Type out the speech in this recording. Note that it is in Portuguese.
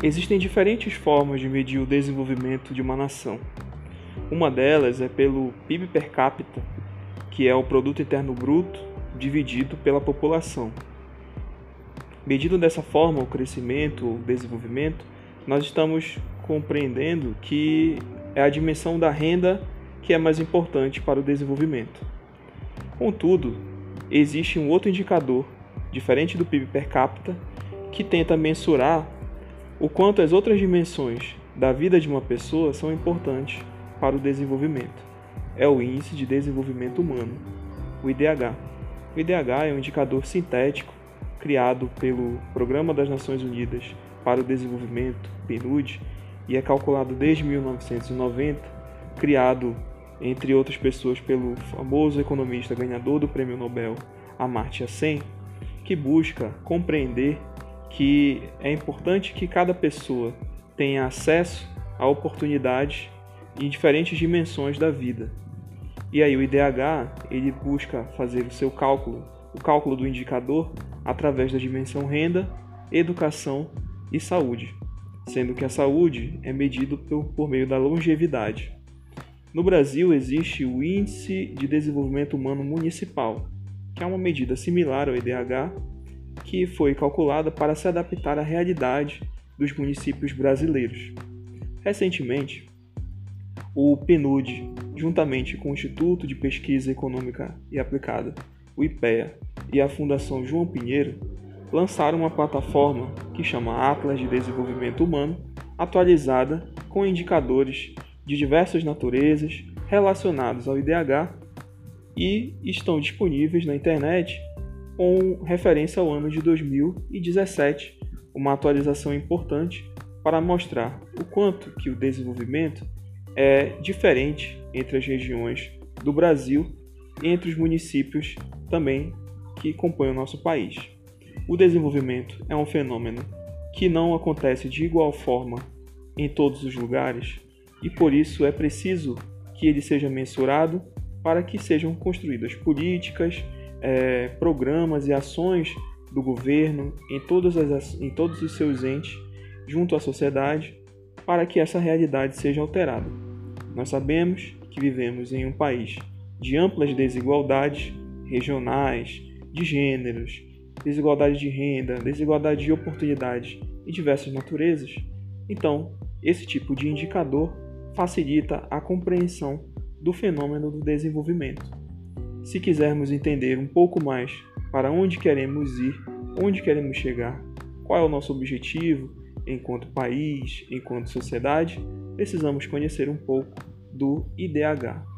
Existem diferentes formas de medir o desenvolvimento de uma nação. Uma delas é pelo PIB per capita, que é o produto interno bruto dividido pela população. Medido dessa forma o crescimento, o desenvolvimento, nós estamos compreendendo que é a dimensão da renda que é mais importante para o desenvolvimento. Contudo, existe um outro indicador, diferente do PIB per capita, que tenta mensurar o quanto as outras dimensões da vida de uma pessoa são importantes para o desenvolvimento. É o Índice de Desenvolvimento Humano, o IDH. O IDH é um indicador sintético criado pelo Programa das Nações Unidas para o Desenvolvimento, PNUD, e é calculado desde 1990, criado entre outras pessoas pelo famoso economista ganhador do Prêmio Nobel Amartya Sen, que busca compreender que é importante que cada pessoa tenha acesso a oportunidades em diferentes dimensões da vida. E aí o IDH, ele busca fazer o seu cálculo, o cálculo do indicador através da dimensão renda, educação e saúde, sendo que a saúde é medido por, por meio da longevidade. No Brasil existe o Índice de Desenvolvimento Humano Municipal, que é uma medida similar ao IDH, que foi calculada para se adaptar à realidade dos municípios brasileiros. Recentemente, o PNUD, juntamente com o Instituto de Pesquisa Econômica e Aplicada, o IPEA, e a Fundação João Pinheiro, lançaram uma plataforma que chama Atlas de Desenvolvimento Humano, atualizada com indicadores de diversas naturezas relacionados ao IDH e estão disponíveis na internet com referência ao ano de 2017, uma atualização importante para mostrar o quanto que o desenvolvimento é diferente entre as regiões do Brasil e entre os municípios também que compõem o nosso país. O desenvolvimento é um fenômeno que não acontece de igual forma em todos os lugares e por isso é preciso que ele seja mensurado para que sejam construídas políticas é, programas e ações do governo em, todas as, em todos os seus entes junto à sociedade para que essa realidade seja alterada. Nós sabemos que vivemos em um país de amplas desigualdades regionais, de gêneros, desigualdade de renda, desigualdade de oportunidades e diversas naturezas. Então, esse tipo de indicador facilita a compreensão do fenômeno do desenvolvimento. Se quisermos entender um pouco mais para onde queremos ir, onde queremos chegar, qual é o nosso objetivo enquanto país, enquanto sociedade, precisamos conhecer um pouco do IDH.